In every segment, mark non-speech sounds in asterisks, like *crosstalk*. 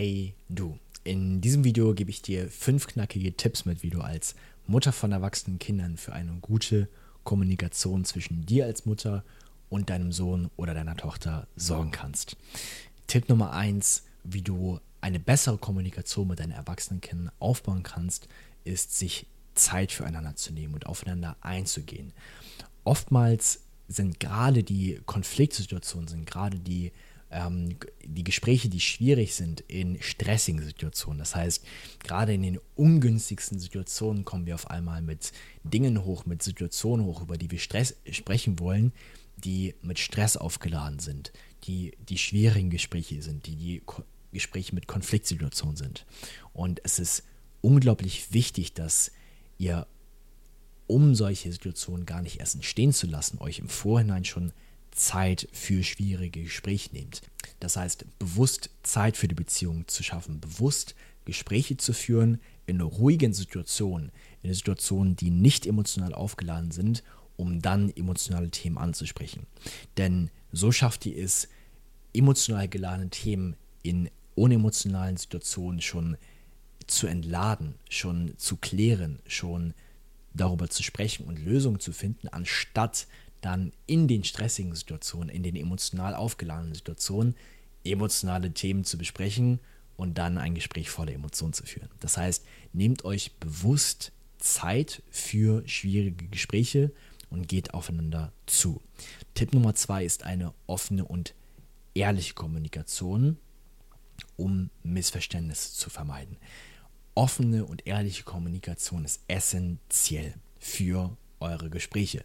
Hey du. In diesem Video gebe ich dir fünf knackige Tipps mit, wie du als Mutter von erwachsenen Kindern für eine gute Kommunikation zwischen dir als Mutter und deinem Sohn oder deiner Tochter sorgen kannst. Tipp Nummer eins, wie du eine bessere Kommunikation mit deinen erwachsenen Kindern aufbauen kannst, ist, sich Zeit füreinander zu nehmen und aufeinander einzugehen. Oftmals sind gerade die Konfliktsituationen, sind gerade die ähm, die Gespräche, die schwierig sind in stressigen Situationen. Das heißt, gerade in den ungünstigsten Situationen kommen wir auf einmal mit Dingen hoch, mit Situationen hoch, über die wir Stress sprechen wollen, die mit Stress aufgeladen sind, die die schwierigen Gespräche sind, die die Ko Gespräche mit Konfliktsituationen sind. Und es ist unglaublich wichtig, dass ihr, um solche Situationen gar nicht erst entstehen zu lassen, euch im Vorhinein schon Zeit für schwierige Gespräche nehmt. Das heißt, bewusst Zeit für die Beziehung zu schaffen, bewusst Gespräche zu führen in ruhigen Situationen, in Situationen, die nicht emotional aufgeladen sind, um dann emotionale Themen anzusprechen. Denn so schafft ihr es, emotional geladene Themen in unemotionalen Situationen schon zu entladen, schon zu klären, schon darüber zu sprechen und Lösungen zu finden, anstatt dann in den stressigen Situationen, in den emotional aufgeladenen Situationen emotionale Themen zu besprechen und dann ein Gespräch voller Emotionen zu führen. Das heißt, nehmt euch bewusst Zeit für schwierige Gespräche und geht aufeinander zu. Tipp Nummer zwei ist eine offene und ehrliche Kommunikation, um Missverständnisse zu vermeiden. Offene und ehrliche Kommunikation ist essentiell für eure Gespräche.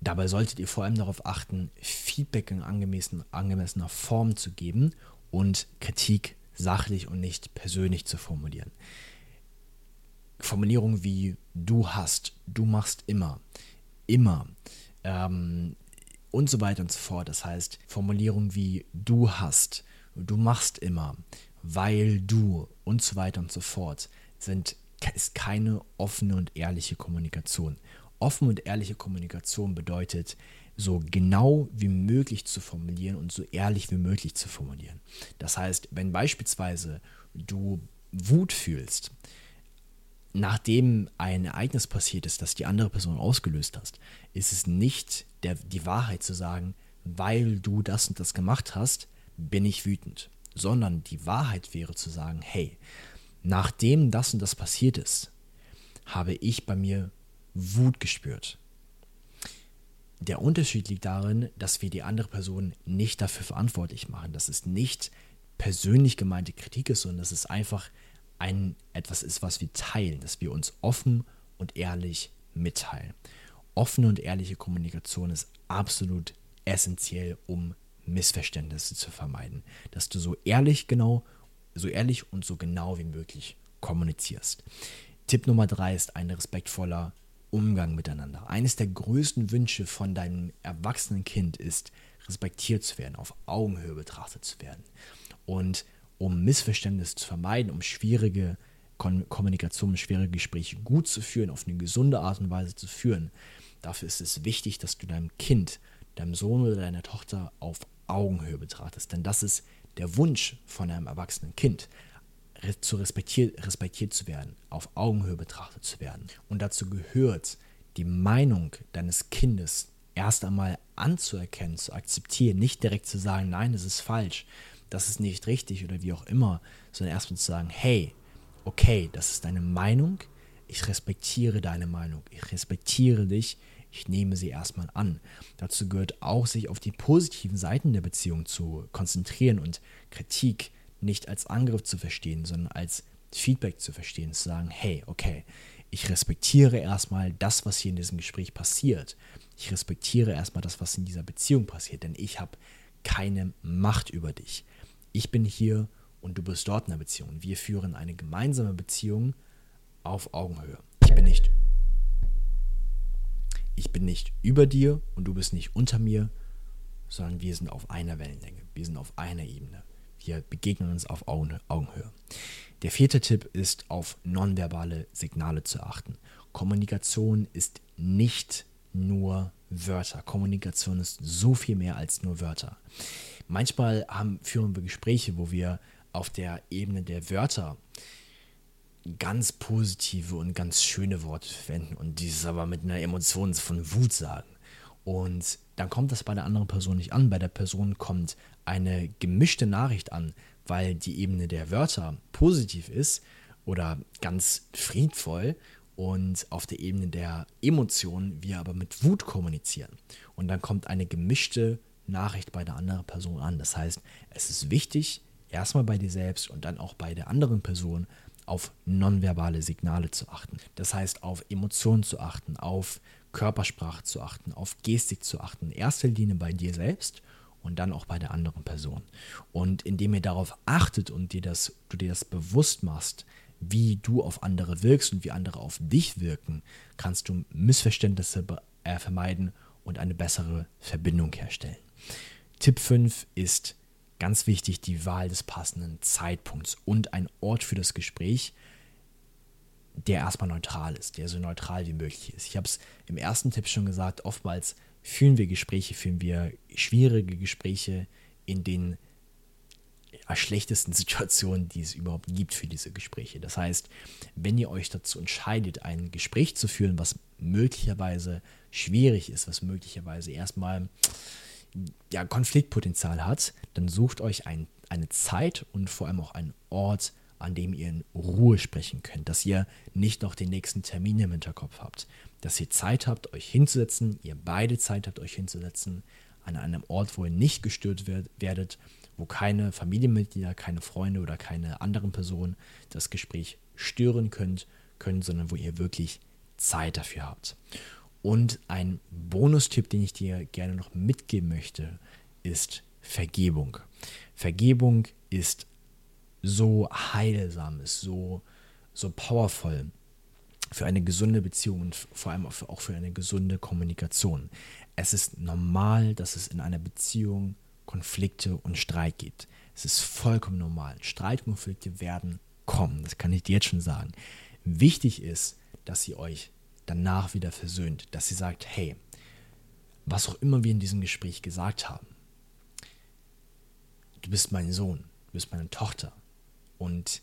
Dabei solltet ihr vor allem darauf achten, Feedback in angemessen, angemessener Form zu geben und Kritik sachlich und nicht persönlich zu formulieren. Formulierungen wie du hast, du machst immer, immer ähm, und so weiter und so fort. Das heißt, Formulierungen wie du hast, du machst immer, weil du und so weiter und so fort sind, ist keine offene und ehrliche Kommunikation. Offen und ehrliche Kommunikation bedeutet, so genau wie möglich zu formulieren und so ehrlich wie möglich zu formulieren. Das heißt, wenn beispielsweise du Wut fühlst, nachdem ein Ereignis passiert ist, das die andere Person ausgelöst hast, ist es nicht der, die Wahrheit zu sagen, weil du das und das gemacht hast, bin ich wütend, sondern die Wahrheit wäre zu sagen, hey, nachdem das und das passiert ist, habe ich bei mir Wut gespürt. Der Unterschied liegt darin, dass wir die andere Person nicht dafür verantwortlich machen, dass es nicht persönlich gemeinte Kritik ist, sondern dass es einfach ein etwas ist, was wir teilen, dass wir uns offen und ehrlich mitteilen. Offene und ehrliche Kommunikation ist absolut essentiell, um Missverständnisse zu vermeiden. Dass du so ehrlich genau, so ehrlich und so genau wie möglich kommunizierst. Tipp Nummer drei ist ein respektvoller Umgang miteinander. Eines der größten Wünsche von deinem erwachsenen Kind ist, respektiert zu werden, auf Augenhöhe betrachtet zu werden. Und um Missverständnisse zu vermeiden, um schwierige Kon Kommunikation, schwierige Gespräche gut zu führen, auf eine gesunde Art und Weise zu führen, dafür ist es wichtig, dass du deinem Kind, deinem Sohn oder deiner Tochter auf Augenhöhe betrachtest. Denn das ist der Wunsch von einem erwachsenen Kind zu respektiert, respektiert zu werden, auf Augenhöhe betrachtet zu werden. Und dazu gehört, die Meinung deines Kindes erst einmal anzuerkennen, zu akzeptieren, nicht direkt zu sagen, nein, das ist falsch, das ist nicht richtig oder wie auch immer, sondern erstmal zu sagen, hey, okay, das ist deine Meinung, ich respektiere deine Meinung, ich respektiere dich, ich nehme sie erstmal an. Dazu gehört auch, sich auf die positiven Seiten der Beziehung zu konzentrieren und Kritik nicht als Angriff zu verstehen, sondern als Feedback zu verstehen, zu sagen, hey, okay, ich respektiere erstmal das, was hier in diesem Gespräch passiert. Ich respektiere erstmal das, was in dieser Beziehung passiert, denn ich habe keine Macht über dich. Ich bin hier und du bist dort in der Beziehung. Wir führen eine gemeinsame Beziehung auf Augenhöhe. Ich bin nicht ich bin nicht über dir und du bist nicht unter mir, sondern wir sind auf einer Wellenlänge. Wir sind auf einer Ebene. Wir begegnen uns auf Augenhöhe. Der vierte Tipp ist, auf nonverbale Signale zu achten. Kommunikation ist nicht nur Wörter. Kommunikation ist so viel mehr als nur Wörter. Manchmal haben, führen wir Gespräche, wo wir auf der Ebene der Wörter ganz positive und ganz schöne Worte verwenden und dieses aber mit einer Emotion von Wut sagen. Und dann kommt das bei der anderen Person nicht an. Bei der Person kommt eine gemischte Nachricht an, weil die Ebene der Wörter positiv ist oder ganz friedvoll und auf der Ebene der Emotionen wir aber mit Wut kommunizieren. Und dann kommt eine gemischte Nachricht bei der anderen Person an. Das heißt, es ist wichtig, erstmal bei dir selbst und dann auch bei der anderen Person auf nonverbale Signale zu achten. Das heißt, auf Emotionen zu achten, auf Körpersprache zu achten, auf Gestik zu achten. Erster Linie bei dir selbst und dann auch bei der anderen Person. Und indem ihr darauf achtet und dir das, du dir das bewusst machst, wie du auf andere wirkst und wie andere auf dich wirken, kannst du Missverständnisse äh, vermeiden und eine bessere Verbindung herstellen. Tipp 5 ist ganz wichtig die Wahl des passenden Zeitpunkts und ein Ort für das Gespräch, der erstmal neutral ist, der so neutral wie möglich ist. Ich habe es im ersten Tipp schon gesagt, oftmals führen wir Gespräche, führen wir schwierige Gespräche in den schlechtesten *laughs* Situationen, die es überhaupt gibt für diese Gespräche. Das heißt, wenn ihr euch dazu entscheidet, ein Gespräch zu führen, was möglicherweise schwierig ist, was möglicherweise erstmal ja, Konfliktpotenzial hat, dann sucht euch ein, eine Zeit und vor allem auch einen Ort, an dem ihr in Ruhe sprechen könnt, dass ihr nicht noch den nächsten Termin im Hinterkopf habt, dass ihr Zeit habt, euch hinzusetzen, ihr beide Zeit habt, euch hinzusetzen, an einem Ort, wo ihr nicht gestört werdet, wo keine Familienmitglieder, keine Freunde oder keine anderen Personen das Gespräch stören könnt, können, sondern wo ihr wirklich Zeit dafür habt. Und ein Bonustipp, den ich dir gerne noch mitgeben möchte, ist Vergebung. Vergebung ist so heilsam, ist so, so powerful für eine gesunde Beziehung und vor allem auch für eine gesunde Kommunikation. Es ist normal, dass es in einer Beziehung Konflikte und Streit gibt. Es ist vollkommen normal. Streitkonflikte werden kommen, das kann ich dir jetzt schon sagen. Wichtig ist, dass ihr euch danach wieder versöhnt, dass ihr sagt, hey, was auch immer wir in diesem Gespräch gesagt haben, du bist mein Sohn, du bist meine Tochter und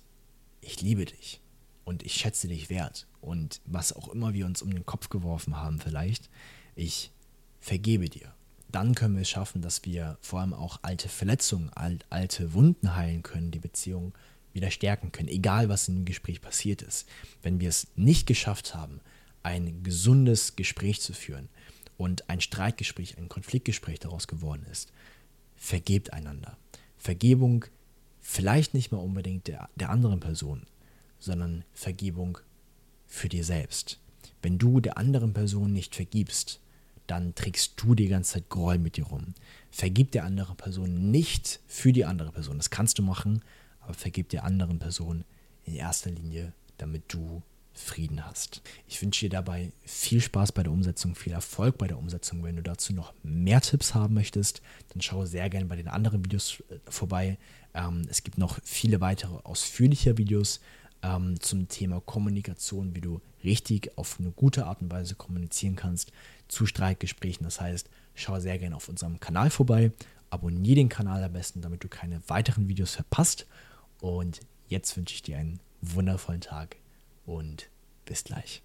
ich liebe dich und ich schätze dich wert und was auch immer wir uns um den Kopf geworfen haben vielleicht, ich vergebe dir. Dann können wir es schaffen, dass wir vor allem auch alte Verletzungen, alte Wunden heilen können, die Beziehung wieder stärken können, egal was in dem Gespräch passiert ist. Wenn wir es nicht geschafft haben, ein gesundes Gespräch zu führen und ein Streitgespräch, ein Konfliktgespräch daraus geworden ist, vergebt einander. Vergebung vielleicht nicht mal unbedingt der, der anderen Person, sondern Vergebung für dir selbst. Wenn du der anderen Person nicht vergibst, dann trägst du die ganze Zeit Groll mit dir rum. Vergib der anderen Person nicht für die andere Person. Das kannst du machen, aber vergib der anderen Person in erster Linie, damit du Frieden hast. Ich wünsche dir dabei viel Spaß bei der Umsetzung, viel Erfolg bei der Umsetzung. Wenn du dazu noch mehr Tipps haben möchtest, dann schaue sehr gerne bei den anderen Videos äh, vorbei. Ähm, es gibt noch viele weitere ausführliche Videos ähm, zum Thema Kommunikation, wie du richtig auf eine gute Art und Weise kommunizieren kannst zu Streitgesprächen. Das heißt, schau sehr gerne auf unserem Kanal vorbei, abonniere den Kanal am besten, damit du keine weiteren Videos verpasst. Und jetzt wünsche ich dir einen wundervollen Tag und bis gleich.